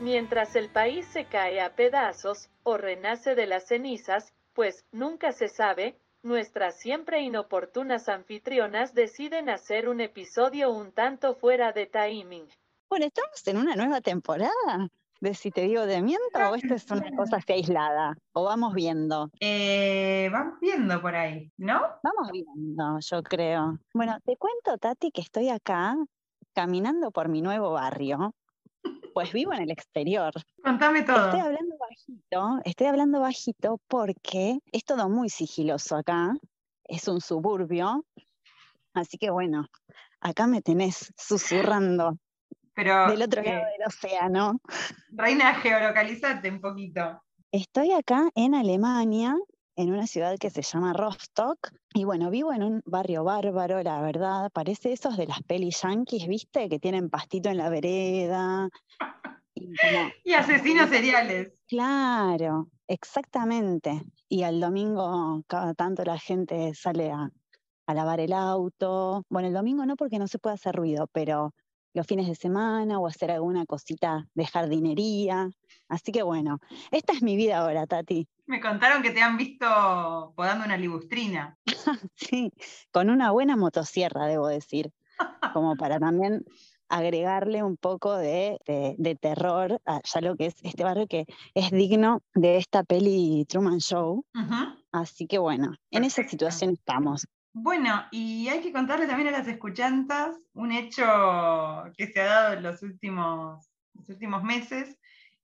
Mientras el país se cae a pedazos o renace de las cenizas, pues nunca se sabe, nuestras siempre inoportunas anfitrionas deciden hacer un episodio un tanto fuera de timing. Bueno, estamos en una nueva temporada de si te digo de miento o esto es una cosa así aislada o vamos viendo. Eh, vamos viendo por ahí, ¿no? Vamos viendo, yo creo. Bueno, te cuento, Tati, que estoy acá caminando por mi nuevo barrio pues vivo en el exterior. Contame todo. Estoy hablando bajito, estoy hablando bajito porque es todo muy sigiloso acá, es un suburbio, así que bueno, acá me tenés susurrando. Pero, del otro lado del océano. Reina, geolocalizate un poquito. Estoy acá en Alemania, en una ciudad que se llama Rostock. Y bueno, vivo en un barrio bárbaro, la verdad. Parece esos de las pelis yankees, ¿viste? Que tienen pastito en la vereda. Y, asesinos seriales. Claro, exactamente. Y al domingo cada tanto la gente sale a, a lavar el auto. Bueno, el domingo no porque no se puede hacer ruido, pero los fines de semana o hacer alguna cosita de jardinería. Así que bueno, esta es mi vida ahora, Tati. Me contaron que te han visto podando una libustrina. sí, con una buena motosierra, debo decir, como para también agregarle un poco de, terror a ya lo que es este barrio que es digno de esta peli Truman Show. Así que bueno, en esa situación estamos. Bueno, y hay que contarle también a las escuchantas un hecho que se ha dado en los últimos, los últimos meses,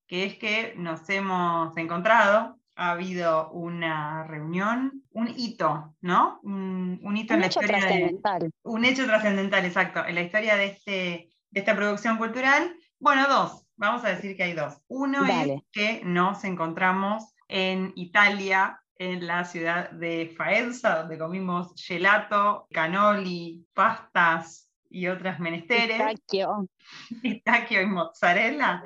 que es que nos hemos encontrado, ha habido una reunión, un hito, ¿no? Un, hito en la hecho historia. Trascendental. un hecho trascendental, exacto, en la historia de, este, de esta producción cultural. Bueno, dos, vamos a decir que hay dos. Uno es que nos encontramos en Italia en la ciudad de Faenza, donde comimos gelato, canoli, pastas y otras menesteres. Pistachio. Pistachio y mozzarella.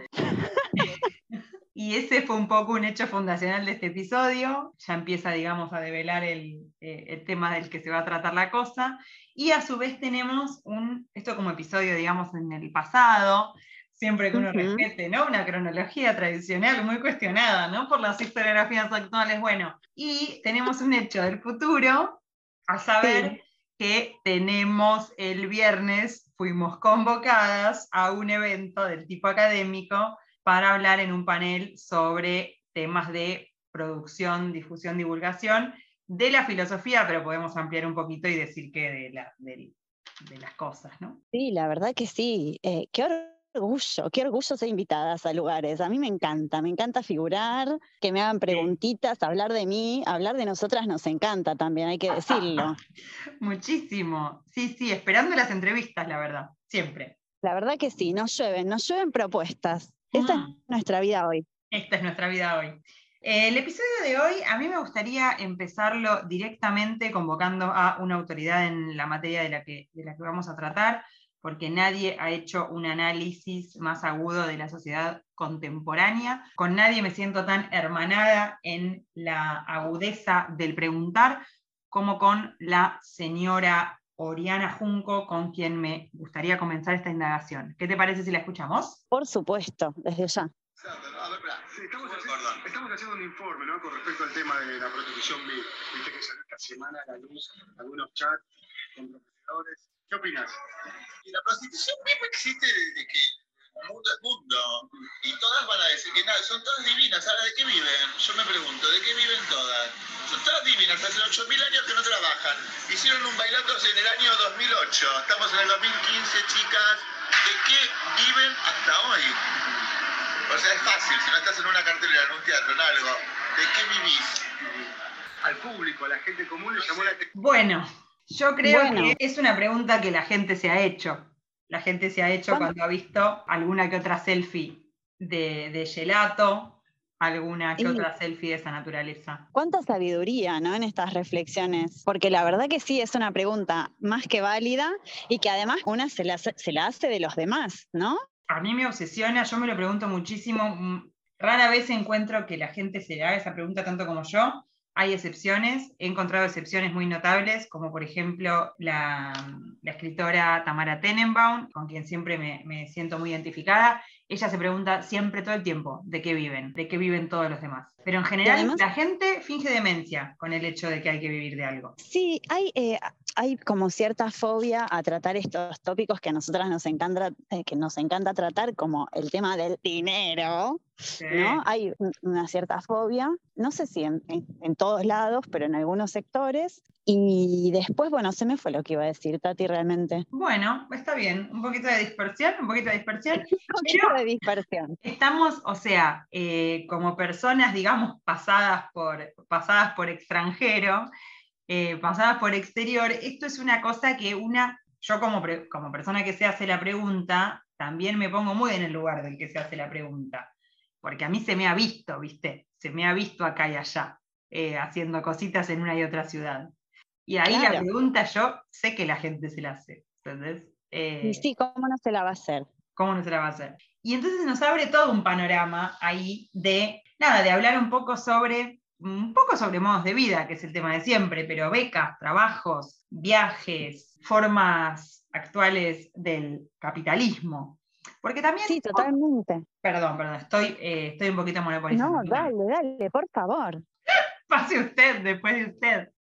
y ese fue un poco un hecho fundacional de este episodio. Ya empieza, digamos, a develar el, eh, el tema del que se va a tratar la cosa. Y a su vez tenemos un, esto como episodio, digamos, en el pasado, siempre que uno respete, ¿no? Una cronología tradicional muy cuestionada, ¿no? Por las historiografías actuales. Bueno, y tenemos un hecho del futuro, a saber que tenemos el viernes, fuimos convocadas a un evento del tipo académico para hablar en un panel sobre temas de producción, difusión, divulgación de la filosofía, pero podemos ampliar un poquito y decir que de, la, de, las cosas, ¿no? Sí, la verdad que sí. Eh, qué orgullo, qué orgullo ser invitadas a lugares. A mí me encanta, me encanta figurar, que me hagan preguntitas, hablar de mí, hablar de nosotras nos encanta también, hay que decirlo. Muchísimo. Sí, sí, esperando las entrevistas, la verdad, siempre. La verdad que sí, nos llueven, nos llueven propuestas. Esta es mm. nuestra vida hoy. Esta es nuestra vida hoy. El episodio de hoy, a mí me gustaría empezarlo directamente convocando a una autoridad en la materia de la que, de la que vamos a tratar porque nadie ha hecho un análisis más agudo de la sociedad contemporánea. Con nadie me siento tan hermanada en la agudeza del preguntar como con la señora Oriana Junco, con quien me gustaría comenzar esta indagación. ¿Qué te parece si la escuchamos? Por supuesto, desde ya. Estamos, haciendo un informe ¿no? con respecto al tema de la protección Viste que salió esta semana a la luz algunos chats con profesores ¿Qué opinas? Y la prostitución misma existe desde que el mundo es mundo. Y todas van a decir que nada, son todas divinas. Ahora, ¿de qué viven? Yo me pregunto, ¿de qué viven todas? Son todas divinas, hace 8.000 años que no trabajan. Hicieron un bailatos en el año 2008. Estamos en el 2015, chicas. ¿De qué viven hasta hoy? O sea, es fácil, si no estás en una cartelera, en un teatro, en algo, ¿de qué vivís? Al público, a la gente común le llamó la atención. Bueno, yo creo que es una pregunta que la gente se ha hecho. La gente se ha hecho cuando ha visto alguna que otra selfie de, gelato, alguna que otra selfie de esa naturaleza. Cuánta sabiduría, ¿no? En estas reflexiones, porque la verdad que sí es una pregunta más que válida y que además una se la, se la hace de los demás, ¿no? A mí me obsesiona, yo me lo pregunto muchísimo, mm, Rara vez encuentro que la gente se le haga esa pregunta tanto como yo. Hay excepciones, he encontrado excepciones muy notables, como por ejemplo la, la escritora Tamara Tenenbaum, con quien siempre me siento muy identificada. Ella se pregunta siempre todo el tiempo de qué viven, de qué viven todos los demás. Pero en general además- la gente finge demencia con el hecho de que hay que vivir de algo. Sí, hay, eh, hay como cierta fobia a tratar estos tópicos que a nosotras nos encanta, eh, que nos encanta tratar, como el tema del dinero, Sí. ¿no? Hay un- una cierta fobia, no sé si en, en- en todos lados, pero en algunos sectores. Y después, bueno, se me fue lo que iba a decir, Tati, realmente. Bueno, está bien. Un poquito de dispersión, un poquito de dispersión. Un poquito de dispersión. Estamos, o sea, eh, como personas, digamos, pasadas por, pasadas por extranjero, eh, pasadas por exterior, esto es una cosa que una, yo como, pre- como persona que se hace la pregunta, también me pongo muy en el lugar del que se hace la pregunta, porque a mí se me ha visto, ¿viste? Se me ha visto acá y allá, eh, haciendo cositas en una y otra ciudad. Y ahí la Claro. pregunta yo sé que la gente se la hace, ¿entendés? Eh, Y sí, ¿cómo no se la va a hacer? ¿Cómo no se la va a hacer? Y entonces nos abre todo un panorama ahí de, nada, de hablar un poco sobre, un poco sobre modos de vida, que es el tema de siempre, pero becas, trabajos, viajes, formas actuales del capitalismo. Porque también... Sí, totalmente. Perdón, perdón, estoy, eh, estoy un poquito monopolizando. No, dale, dale, por favor. Pase usted, después de usted.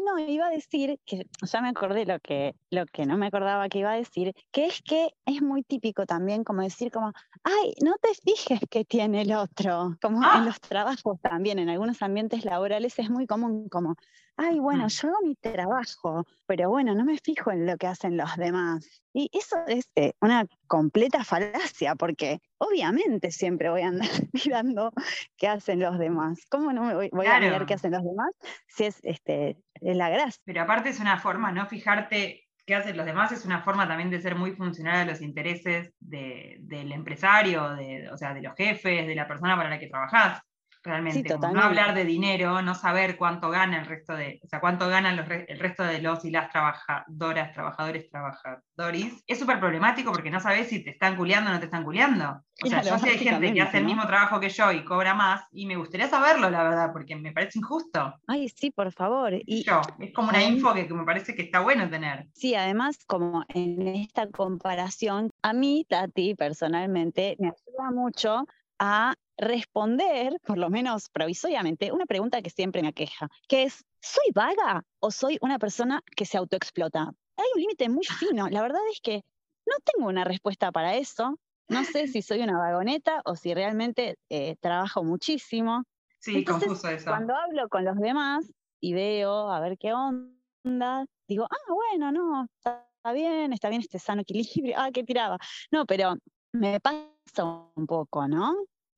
Ah, no, iba a decir que ya me acordé lo que, lo que no me acordaba que iba a decir, que es que es muy típico también como decir como, ay, no te fijes que tiene el otro, como Ah. en los trabajos también, en algunos ambientes laborales es muy común como, ay, bueno, yo hago mi trabajo, pero bueno, no me fijo en lo que hacen los demás. Y eso es eh, una completa falacia, porque obviamente siempre voy a andar mirando qué hacen los demás. ¿Cómo no me voy, voy a mirar qué hacen los demás si es, este, la? Pero aparte es una forma, no fijarte qué hacen los demás, es una forma también de ser muy funcional a los intereses de- del empresario, de, o sea, de los jefes, de la persona para la que trabajás. Realmente, no hablar de dinero, no saber cuánto gana el resto de, o sea, cuánto ganan los el resto de los y las trabajadoras, trabajadores, trabajadores, es súper problemático porque no sabes si te están culeando o no te están culeando. O sea, Claro, yo sé hay gente que hace el mismo trabajo que yo y cobra más, y me gustaría saberlo, la verdad, porque me parece injusto. Ay, sí, por favor. Y Yo, es como una info que, que me parece que está bueno tener. sí, además, como en esta comparación, a mí, Tati, personalmente, me ayuda mucho a responder, por lo menos provisoriamente, una pregunta que siempre me aqueja, que es, ¿soy vaga o soy una persona que se autoexplota? Hay un límite muy fino. La verdad es que no tengo una respuesta para eso. No sé si soy una vagoneta o si realmente eh, trabajo muchísimo. Sí, Entonces, confuso eso. Cuando hablo con los demás y veo a ver qué onda, digo, ah, bueno, no, está bien, está bien este sano equilibrio, ah, qué tiraba. No, pero me pasa un poco, ¿no?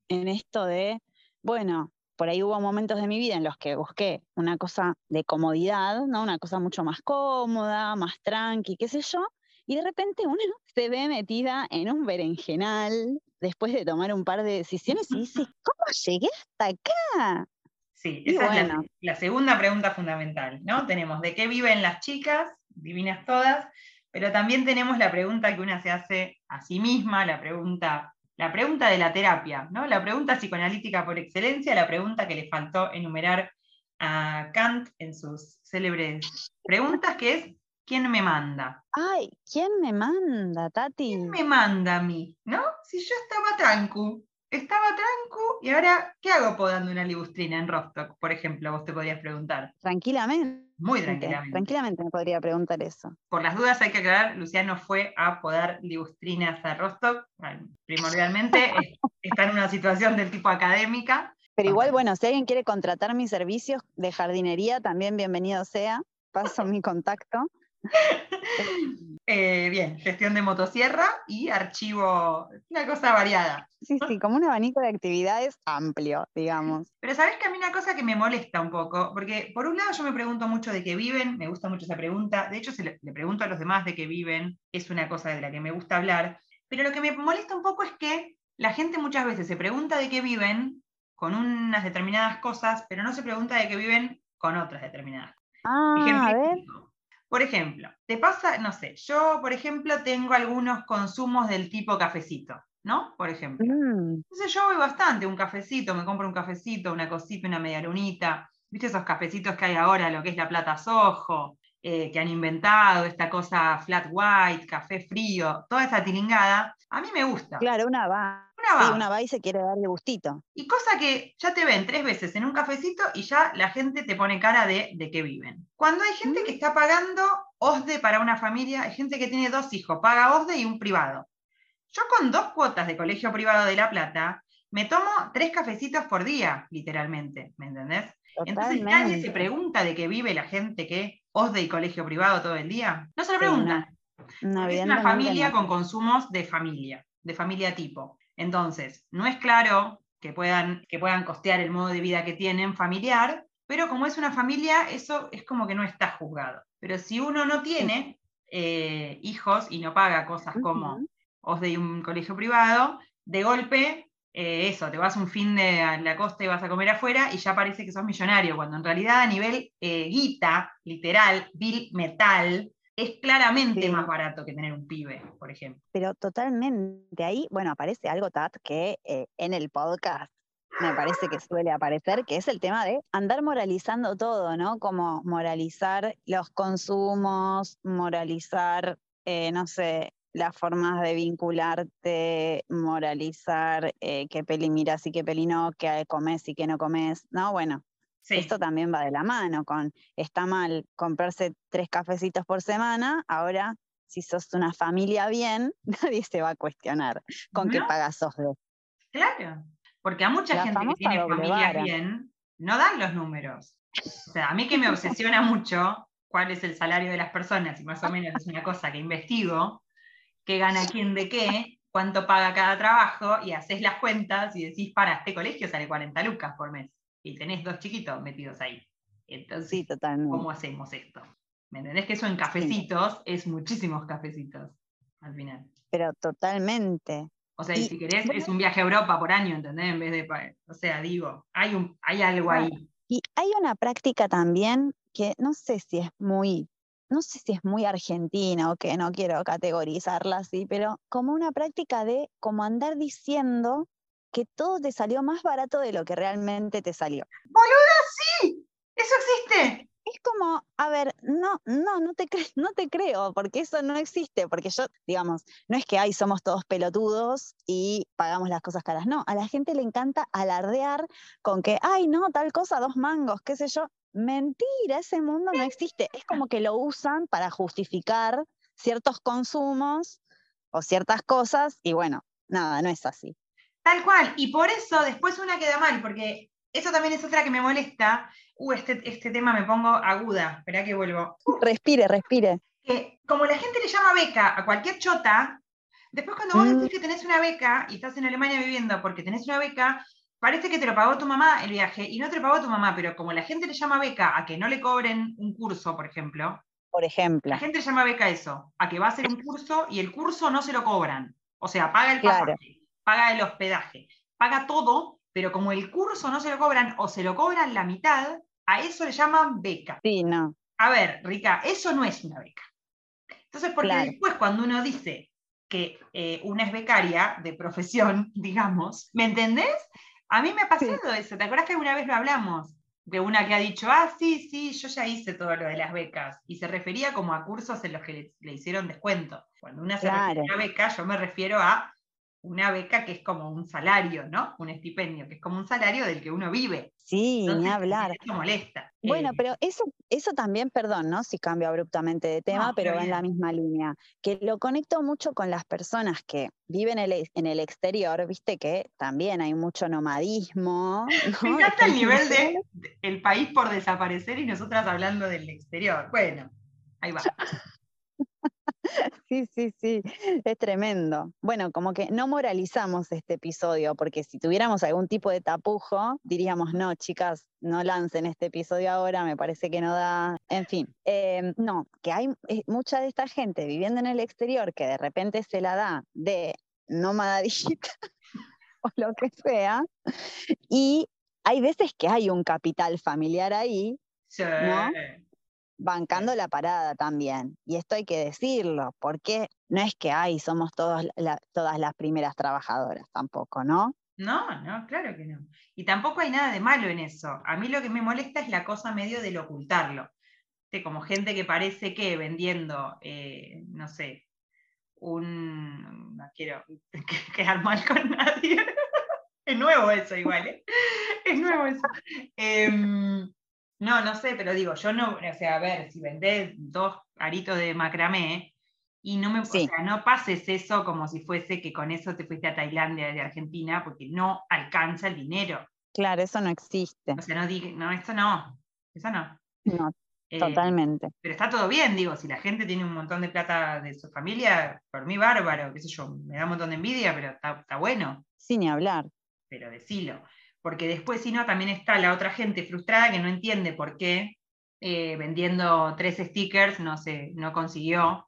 En esto de, bueno, por ahí hubo momentos de mi vida en los que busqué una cosa de comodidad, ¿no? Una cosa mucho más cómoda, más tranqui, qué sé yo, y de repente uno se ve metida en un berenjenal después de tomar un par de decisiones y dice, ¿cómo llegué hasta acá? Sí, esa es la, la segunda pregunta fundamental, ¿no? Tenemos de qué viven las chicas, divinas todas, pero también tenemos la pregunta que una se hace a sí misma, la pregunta, la pregunta de la terapia, ¿no? La pregunta psicoanalítica por excelencia, la pregunta que le faltó enumerar a Kant en sus célebres preguntas, que es ¿quién me manda? Ay, ¿quién me manda, Tati? ¿Quién me manda a mí? ¿No? Si yo estaba trancu, estaba trancu, y ahora, ¿qué hago podando una libustrina en Rostock, por ejemplo? Vos te podrías preguntar. Tranquilamente. Muy tranquilamente. Tranquilamente me podría preguntar eso. Por las dudas hay que aclarar, Luciano fue a podar libustrinas a Rostock, bueno, primordialmente es- está en una situación del tipo académica. Pero igual, bueno, si alguien quiere contratar mis servicios de jardinería, también bienvenido sea. Paso mi contacto. Eh, bien, gestión de motosierra y archivo, una cosa variada. Sí, sí, como un abanico de actividades amplio, digamos. Pero sabes que a mí una cosa que me molesta un poco, porque por un lado yo me pregunto mucho de qué viven, me gusta mucho esa pregunta, de hecho se le, le pregunto a los demás de qué viven, es una cosa de la que me gusta hablar, pero lo que me molesta un poco es que la gente muchas veces se pregunta de qué viven con unas determinadas cosas, pero no se pregunta de qué viven con otras determinadas. Ah, a ver. Por ejemplo, te pasa, no sé, yo, por ejemplo, tengo algunos consumos del tipo cafecito, ¿no? Por ejemplo. Mm, Entonces yo voy bastante, un cafecito, me compro un cafecito, una cosita, una media lunita. ¿Viste esos cafecitos que hay ahora, lo que es la plata sojo, eh, que han inventado, esta cosa flat white, café frío, toda esa tilingada? A mí me gusta. claro, una va. Una Sí, va. una va y se quiere darle gustito. Y cosa que ya te ven tres veces en un cafecito y ya la gente te pone cara de, de qué viven. Cuando hay gente que está pagando OSDE para una familia, hay gente que tiene dos hijos, paga OSDE y un privado. Yo con dos cuotas de colegio privado de La Plata, me tomo tres cafecitos por día, literalmente, ¿me entendés? Entonces nadie se pregunta de qué vive la gente que OSDE y colegio privado todo el día. No se lo Sí, preguntan. No, es una familia no. con consumos de familia, de familia tipo. Entonces, no es claro que puedan, que puedan costear el modo de vida que tienen familiar, pero como es una familia, eso es como que no está juzgado. Pero si uno no tiene eh, hijos y no paga cosas como os de un colegio privado, de golpe, eh, eso, te vas un fin de a la costa y vas a comer afuera y ya parece que sos millonario, cuando en realidad a nivel eh, guita, literal, bill metal, es claramente Sí. más barato que tener un pibe, por ejemplo. Pero totalmente ahí, bueno, aparece algo, Tat, que eh, en el podcast me parece que suele aparecer, que es el tema de andar moralizando todo, ¿no? Como moralizar los consumos, moralizar, eh, no sé, las formas de vincularte, moralizar eh, qué peli miras y qué peli no, qué comes y qué no comes, ¿no? Bueno, Sí, esto también va de la mano con, está mal comprarse tres cafecitos por semana, ahora si sos una familia bien, nadie se va a cuestionar con qué pagas OSDE. claro. Porque a mucha La gente que tiene familias bien, no dan los números. O sea, a mí que me obsesiona mucho cuál es el salario de las personas, y más o menos es una cosa que investigo, qué gana quién de qué, cuánto paga cada trabajo, y haces las cuentas y decís, para, este colegio sale 40 lucas por mes, y tenés dos chiquitos metidos ahí. Entonces, Sí. ¿cómo hacemos esto? ¿Me entendés que eso en cafecitos es muchísimos cafecitos al final? Pero totalmente. O sea, y si querés, bueno- es un viaje a Europa por año, ¿entendés? En vez de. O sea, digo, hay, un, hay algo Claro. ahí. Y hay una práctica también que no sé si es muy, no sé si es muy argentina o que no quiero categorizarla así, pero como una práctica de como andar diciendo que todo te salió más barato de lo que realmente te salió. ¡Sí! ¡Eso existe! Es como, a ver, no, no, no te, cre- no te creo, porque eso no existe, porque yo, digamos, no es que, ay, somos todos pelotudos y pagamos las cosas caras, no, a la gente le encanta alardear con que, ay, no, tal cosa, dos mangos, qué sé yo. Mentira, ese mundo no existe. Es como que lo usan para justificar ciertos consumos o ciertas cosas y bueno, nada, no es así. Tal cual. Y por eso después una queda mal, porque eso también es otra que me molesta. Uh, este, este tema me pongo aguda. Esperá que vuelvo. Respire, respire. que como la gente le llama beca a cualquier chota, después cuando vos Mm. decís que tenés una beca y estás en Alemania viviendo porque tenés una beca, parece que te lo pagó tu mamá el viaje y no te lo pagó tu mamá, pero como la gente le llama beca a que no le cobren un curso, por ejemplo, Por ejemplo. la gente le llama beca a eso, a que va a hacer un curso y el curso no se lo cobran. O sea, paga el Claro. Paga el hospedaje, paga todo, pero como el curso no se lo cobran o se lo cobran la mitad, a eso le llaman beca. Sí, no. A ver, Rica, eso no es una beca. Entonces, porque Claro. después cuando uno dice que eh, una es becaria de profesión, digamos, ¿me entendés? A mí me ha pasado eso. ¿Te acuerdas que alguna vez lo hablamos? De una que ha dicho, ah, sí, sí, yo ya hice todo lo de las becas. Y se refería como a cursos en los que le, le hicieron descuento. Cuando una se refiere a Claro. una beca, yo me refiero a una beca que es como un salario, ¿no? Un estipendio, que es como un salario del que uno vive. Sí, ni hablar. Eso molesta. Bueno, Eh, pero eso, eso también, perdón, ¿no? Si cambio abruptamente de tema, No, pero va en la misma línea, que lo conecto mucho con las personas que viven el ex- en el exterior, viste que también hay mucho nomadismo. Me ¿no? encanta el nivel de- el país por desaparecer y nosotras hablando del exterior. Bueno, ahí va. Sí, sí, sí, es tremendo. Bueno, como que no moralizamos este episodio, porque si tuviéramos algún tipo de tapujo, diríamos, no, chicas, no lancen este episodio ahora, me parece que no da. En fin, eh, no, que hay eh, mucha de esta gente viviendo en el exterior que de repente se la da de nomadita o lo que sea, y hay veces que hay un capital familiar ahí Sí. ¿No? Bancando la parada también. Y esto hay que decirlo, porque no es que, ay, somos todos todas las primeras trabajadoras tampoco, ¿no? No, no, claro que no. Y tampoco hay nada de malo en eso. A mí lo que me molesta es la cosa medio del ocultarlo. Como gente que parece que vendiendo, eh, no sé, un... No quiero quedar mal con nadie. es nuevo eso igual, ¿eh? Es nuevo eso. Em, no, no sé, pero digo, yo no, o sea, a ver, si vendés dos aritos de macramé y no me, o sea, no pases eso como si fuese que con eso te fuiste a Tailandia de Argentina, porque no alcanza el dinero. Claro, eso no existe. O sea, no diga, no, eso no, eso no. No, eh, totalmente. Pero está todo bien, digo, si la gente tiene un montón de plata de su familia, por mí bárbaro, qué sé yo, me da un montón de envidia, pero está, está bueno. Sin ni hablar. Pero decilo porque después si no también está la otra gente frustrada que no entiende por qué eh, vendiendo tres stickers no, se, no consiguió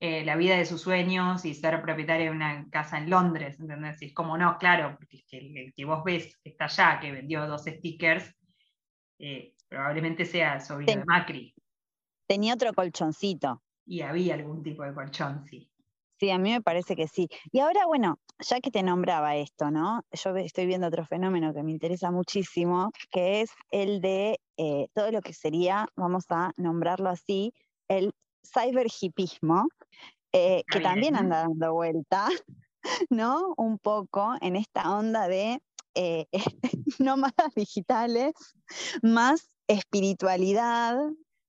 eh, la vida de sus sueños y ser propietario de una casa en Londres, ¿entendés? es como no, claro, porque el, que vos ves que está allá, que vendió dos stickers, eh, probablemente sea el sobrino de Macri. Tenía otro colchoncito. Y había algún tipo de colchón, sí. Sí, a mí me parece que sí. Y ahora, bueno, ya que te nombraba esto, ¿no? Yo estoy viendo otro fenómeno que me interesa muchísimo, que es el de eh, todo lo que sería, vamos a nombrarlo así, el cyberhipismo, eh, que también anda dando vuelta, ¿no? Un poco en esta onda de eh, nómadas digitales, más espiritualidad,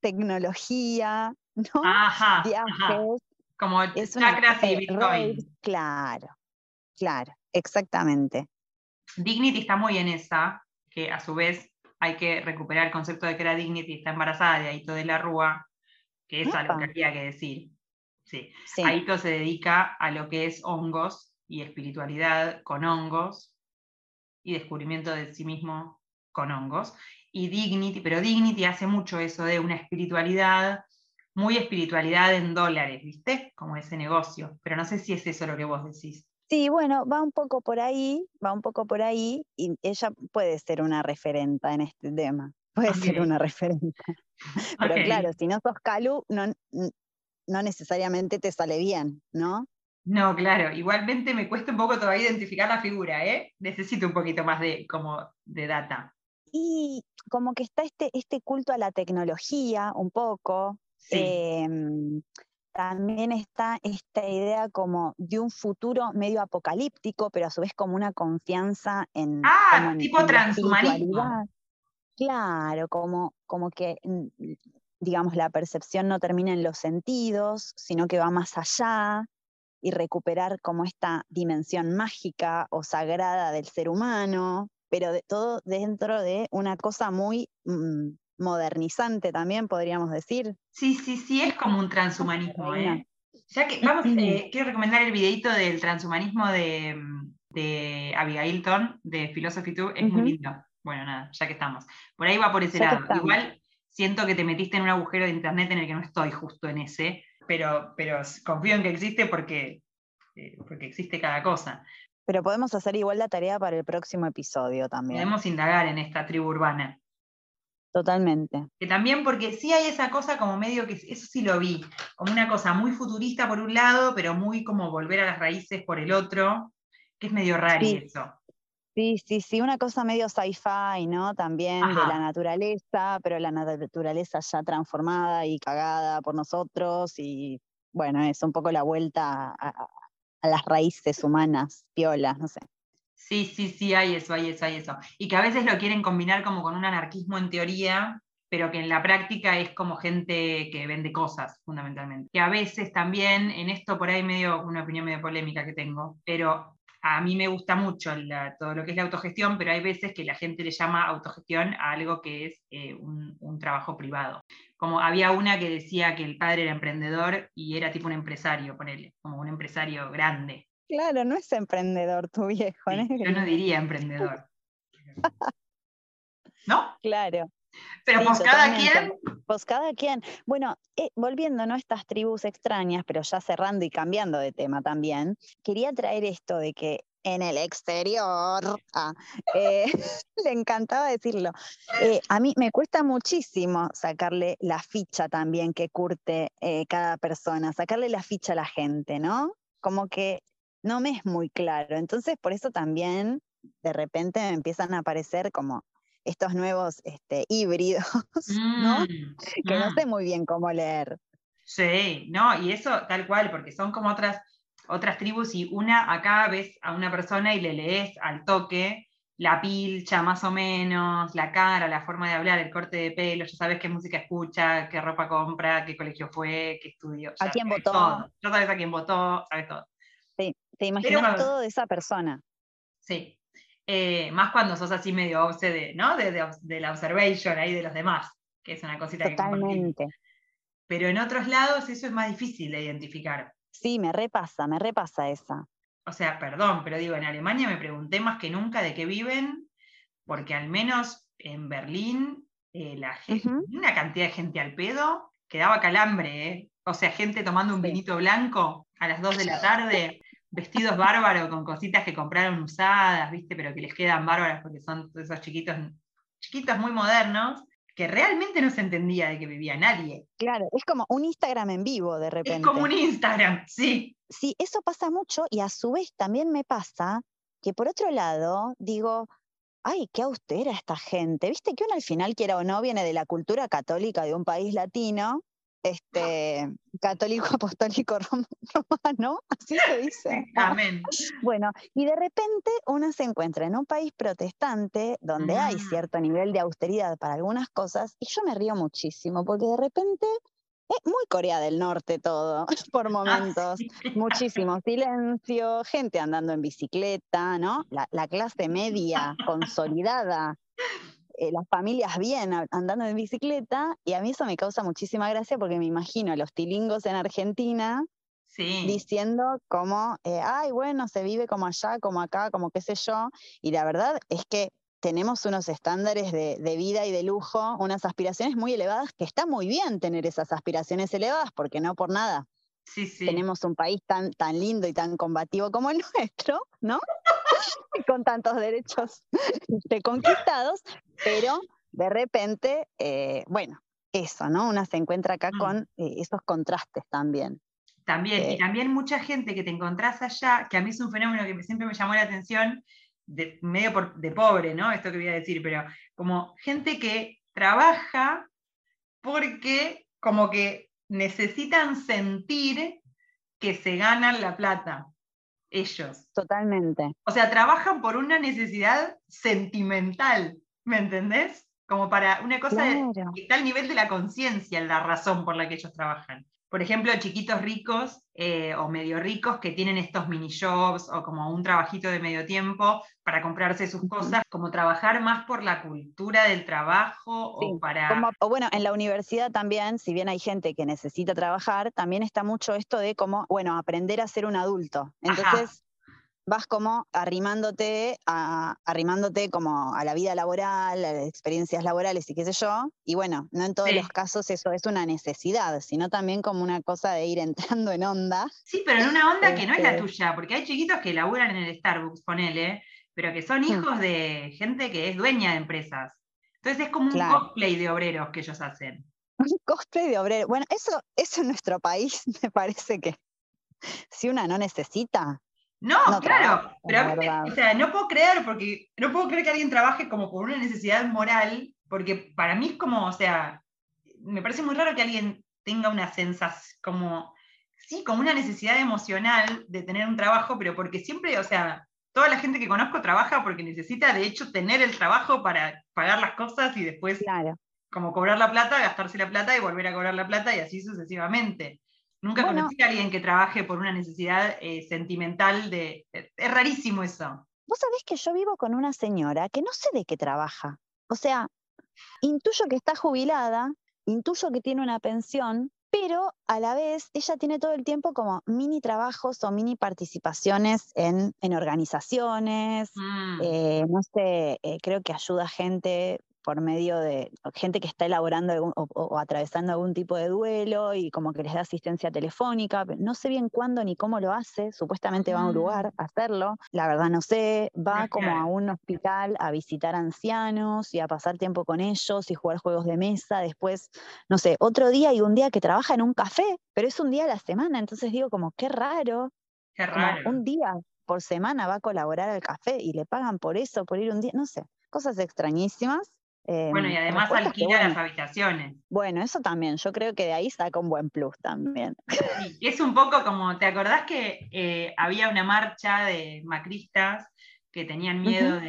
tecnología, ¿no? Ajá, Viajes. Como es chakras y Bitcoin. claro, claro, exactamente. Dignity está muy en esa, que a su vez hay que recuperar el concepto de que era Dignity está embarazada de Aito de la Rúa, que es algo que había que decir. Sí. Aito se dedica a lo que es hongos y espiritualidad con hongos y descubrimiento de sí mismo con hongos. Y Dignity, pero Dignity hace mucho eso de una espiritualidad muy espiritualidad en dólares, ¿viste? Como ese negocio. Pero no sé si es eso lo que vos decís. Sí, bueno, va un poco por ahí, va un poco por ahí, y ella puede ser una referenta en este tema. Puede ser una referenta. Pero claro, si no sos Calu, no, no necesariamente te sale bien, ¿no? No, claro. Igualmente me cuesta un poco todavía identificar la figura, ¿eh? Necesito un poquito más de, como, de data. Y como que está este, este culto a la tecnología, un poco, Em, también está esta idea como de un futuro medio apocalíptico, pero a su vez como una confianza en... Ah, tipo transhumanismo. Claro, como, como que, mm, digamos, la percepción no termina en los sentidos, sino que va más allá y recuperar como esta dimensión mágica o sagrada del ser humano, pero de, todo dentro de una cosa muy mm, modernizante también, podríamos decir. Sí, sí, sí, es como un transhumanismo. ¿eh? Ya que, vamos, eh, quiero recomendar el videito del transhumanismo de, de Abigail Thorne, de Philosophy 2, es muy lindo. Bueno, nada, ya que estamos. Por ahí va por ese lado. Igual siento que te metiste en un agujero de internet en el que no estoy justo en ese, pero, pero confío en que existe porque, eh, porque existe cada cosa. Pero podemos hacer igual la tarea para el próximo episodio también. Podemos indagar en esta tribu urbana. Totalmente. Que también porque sí hay esa cosa como medio que, eso sí lo vi, como una cosa muy futurista por un lado, pero muy como volver a las raíces por el otro, que es medio raro eso. Sí, sí, sí, una cosa medio sci-fi, ¿no? También de la naturaleza, pero la naturaleza ya transformada y cagada por nosotros y bueno, es un poco la vuelta a, a las raíces humanas, piolas, no sé. Sí, sí, sí, hay eso, hay eso, hay eso. Y que a veces lo quieren combinar como con un anarquismo en teoría, pero que en la práctica es como gente que vende cosas, fundamentalmente. Que a veces también, en esto por ahí medio, una opinión medio polémica que tengo, pero a mí me gusta mucho todo lo que es la autogestión, pero hay veces que la gente le llama autogestión a algo que es eh, un, un, trabajo privado. Como había una que decía que el padre era emprendedor y era tipo un empresario, ponele, como un empresario grande. Claro, no es emprendedor tu viejo. yo no diría emprendedor. ¿No? Claro. Pero pues cada quien. Pues cada quien. Bueno, eh, volviendo a estas tribus extrañas, pero ya cerrando y cambiando de tema también, quería traer esto de que en el exterior. Ah, eh, le encantaba decirlo. Eh, a mí me cuesta muchísimo sacarle la ficha también que curte eh, cada persona, sacarle la ficha a la gente, ¿no? Como que no me es muy claro. Entonces, por eso también de repente me empiezan a aparecer como estos nuevos este, híbridos, ¿no? Mm, Que no mm. sé muy bien cómo leer. Sí, no, y eso tal cual, porque son como otras, otras tribus y una, acá ves a una persona y le lees al toque la pilcha más o menos, la cara, la forma de hablar, el corte de pelo, ya sabes qué música escucha, qué ropa compra, qué colegio fue, qué estudió. ¿A ya quién sabes votó? todo. Ya sabes a quién votó, sabes todo. Te, imaginas cuando- todo de esa persona. Sí. Eh, más cuando sos así medio obse de, ¿no? De, de- de la observation ahí de los demás, que es una cosita que. Totalmente. Pero en otros lados eso es más difícil de identificar. Sí, me repasa, me repasa esa. O sea, perdón, pero digo, en Alemania me pregunté más que nunca de qué viven, porque al menos en Berlín, eh, la una cantidad de gente al pedo que daba calambre, ¿eh? O sea, gente tomando un Sí. vinito blanco a las 2 de la tarde, vestidos bárbaros con cositas que compraron usadas, ¿viste? Pero que les quedan bárbaras porque son esos chiquitos, chiquitos muy modernos, que realmente no se entendía de que vivía nadie. Claro, es como un Instagram en vivo de Es repente. como un Instagram, sí. Sí, eso pasa mucho y a su vez también me pasa que por otro lado digo, ay, qué austera esta gente. Viste que uno al final, quiera o no, viene de la cultura católica de un país latino, este, católico apostólico rom- romano, así se dice. Amén. Bueno, y de repente uno se encuentra en un país protestante donde hay cierto nivel de austeridad para algunas cosas y yo me río muchísimo porque de repente es muy Corea del Norte todo, por momentos. sí. Muchísimo silencio, gente andando en bicicleta, ¿no? La, la clase media consolidada, eh, las familias bien andando en bicicleta, y a mí eso me causa muchísima gracia porque me imagino a los tilingos en Argentina Sí. diciendo como, eh, ay, bueno, se vive como allá, como acá, como qué sé yo, y la verdad es que tenemos unos estándares de, de vida y de lujo, unas aspiraciones muy elevadas, que está muy bien tener esas aspiraciones elevadas, porque no por nada Sí, sí. tenemos un país tan, tan lindo y tan combativo como el nuestro, ¿no? Con tantos derechos este, conquistados, pero de repente, eh, bueno, eso, ¿no? Una se encuentra acá Mm. con eh, esos contrastes también. También, Eh, y también mucha gente que te encontrás allá, que a mí es un fenómeno que siempre me llamó la atención, de, medio por- de pobre, ¿no? Esto que voy a decir, pero como gente que trabaja porque como que necesitan sentir que se ganan la plata, ellos. Totalmente. O sea, trabajan por una necesidad sentimental, ¿me entendés? Como para una cosa Claro. que está al nivel de la conciencia, la razón por la que ellos trabajan. Por ejemplo, chiquitos ricos eh, o medio ricos que tienen estos mini jobs o como un trabajito de medio tiempo para comprarse sus cosas, como trabajar más por la cultura del trabajo Sí, o para... Como- o bueno, en la universidad también, si bien hay gente que necesita trabajar, también está mucho esto de como, bueno, aprender a ser un adulto. Entonces, vas como arrimándote, a, arrimándote como a la vida laboral, a las experiencias laborales y qué sé yo. Y bueno, no en todos Sí. los casos eso es una necesidad, sino también como una cosa de ir entrando en onda. Sí, pero en una onda que no es la Este- tuya, porque hay chiquitos que laburan en el Starbucks, ponele, pero que son Hmm. hijos de gente que es dueña de empresas. Entonces es como un Claro. cosplay de obreros que ellos hacen. Un cosplay de obrero. Bueno, eso, eso en nuestro país me parece que si una no necesita, No, No claro, pero a mí, o sea, no puedo creer, porque no puedo creer que alguien trabaje como por una necesidad moral, porque para mí es como, o sea, me parece muy raro que alguien tenga una sensación, como, sí, como una necesidad emocional de tener un trabajo, pero porque siempre, o sea, toda la gente que conozco trabaja porque necesita de hecho tener el trabajo para pagar las cosas y después claro. como cobrar la plata, gastarse la plata y volver a cobrar la plata y así sucesivamente. Nunca Bueno. conocí a alguien que trabaje por una necesidad eh, sentimental de... Es rarísimo eso. Vos sabés que yo vivo con una señora que no sé de qué trabaja. O sea, intuyo que está jubilada, intuyo que tiene una pensión, pero a la vez ella tiene todo el tiempo como mini trabajos o mini participaciones en, en organizaciones, Mm, eh, no sé, eh, creo que ayuda a gente por medio de gente que está elaborando o, atravesando algún tipo de duelo y como que les da asistencia telefónica. No sé bien cuándo ni cómo lo hace, supuestamente va a un mm. lugar a hacerlo, la verdad no sé, va como a un hospital a visitar ancianos y a pasar tiempo con ellos y jugar juegos de mesa, después, no sé, otro día y un día que trabaja en un café, pero es un día a la semana, entonces digo como, qué raro. Qué raro. un día por semana va a colaborar al café y le pagan por eso, por ir un día, no sé, cosas extrañísimas bueno, y em, además alquila las habitaciones. Bueno, eso también, yo creo que de ahí saca un buen plus también. es un poco como, ¿te acordás que eh, había una marcha de macristas que tenían miedo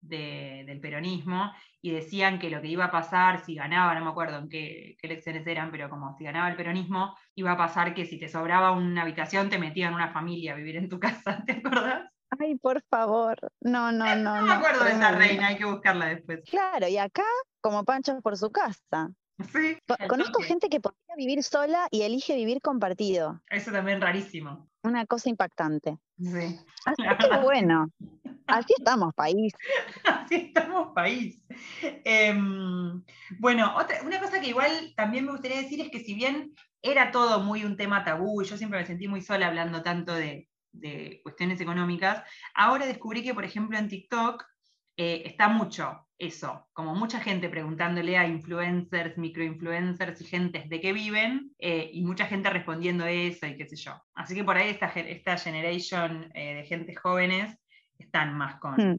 del peronismo y decían que lo que iba a pasar si ganaba, no me acuerdo en qué, qué, elecciones eran, pero como si ganaba el peronismo, iba a pasar que si te sobraba una habitación te metían una familia a vivir en tu casa, ¿te acordás? Ay, por favor. No, no, no. No me acuerdo de esa reina, hay que buscarla después. Claro, y acá, como Pancho por su casa. Sí. Conozco gente que podría vivir sola y elige vivir compartido. Eso también rarísimo. Una cosa impactante. Sí. Así que bueno. Así estamos, país. Así estamos, país. Em, bueno, otra, una cosa que igual también me gustaría decir es que si bien era todo muy un tema tabú, yo siempre me sentí muy sola hablando tanto de, de cuestiones económicas, ahora descubrí que, por ejemplo, en TikTok eh, está mucho eso, como mucha gente preguntándole a influencers, microinfluencers y gentes de qué viven, eh, y mucha gente respondiendo eso y qué sé yo. Así que por ahí esta, esta generation eh, de gentes jóvenes están más con... Hmm.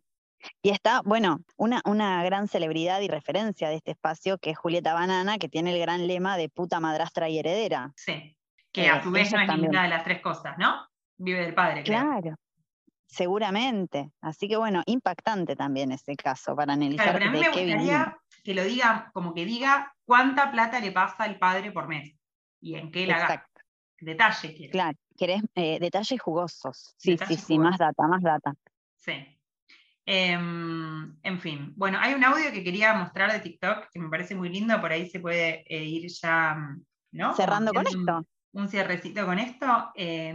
Y está, bueno, una, una, gran celebridad y referencia de este espacio, que es Julieta Banana, que tiene el gran lema de puta madrastra y heredera. Sí, que a su vez no es ninguna de las tres cosas, ¿no? Vive del padre. Claro. Seguramente. Así que bueno, impactante también ese caso para analizar. Claro, pero a mí me gustaría que lo diga, como que diga cuánta plata le pasa al padre por mes y en qué la gasta. Detalle, Claro, querés eh, detalles jugosos. Sí, sí, sí, más data, más data. Sí. Em, en fin, bueno, hay un audio que quería mostrar de TikTok que me parece muy lindo, por ahí se puede eh, ir ya, ¿no? Cerrando con esto un cierrecito con esto. Eh,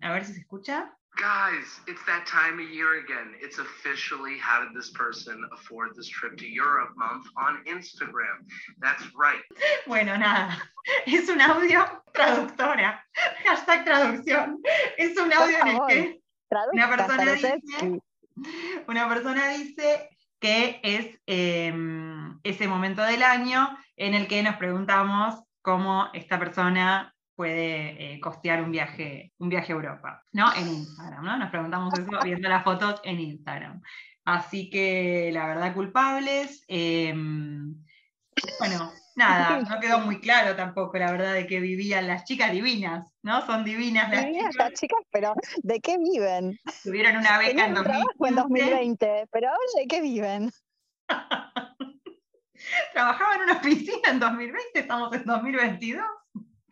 a ver si se escucha. Guys, it's that time of year again. It's officially How Did This Person Afford This Trip to Europe month on Instagram. That's right. Bueno, nada. Es un audio traductora. Hashtag traducción. Es un audio en el que una persona dice, una persona dice que es eh, ese momento del año en el que nos preguntamos cómo esta persona puede eh, costear un viaje, un viaje a Europa, ¿no? En Instagram, ¿no? Nos preguntamos eso viendo las fotos en Instagram. Así que la verdad, culpables. Em, bueno, nada, no quedó muy claro tampoco la verdad de que vivían las chicas divinas, ¿no? Son divinas las chicas. las chicas, pero ¿de qué viven? Tuvieron una beca en, 2020, pero ¿de qué viven? Trabajaba en una oficina en 2020, estamos en 2022.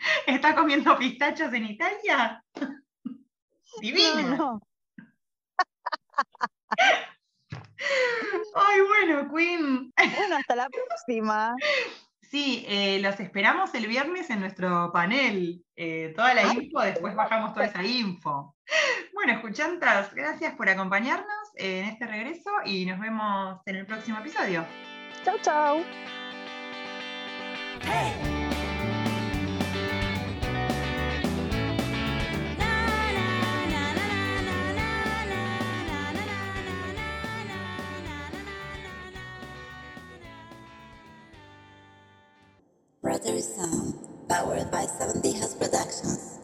¿Está comiendo pistachos en Italia? Divina. Ay, bueno, Queen. Bueno, hasta la próxima. Sí, eh, los esperamos el viernes en nuestro panel. Eh, toda la info, después bajamos toda esa info. Bueno, escuchantas, gracias por acompañarnos en este regreso y nos vemos en el próximo episodio. Chau, chau. Brother Sound, um, powered by 70 House Productions.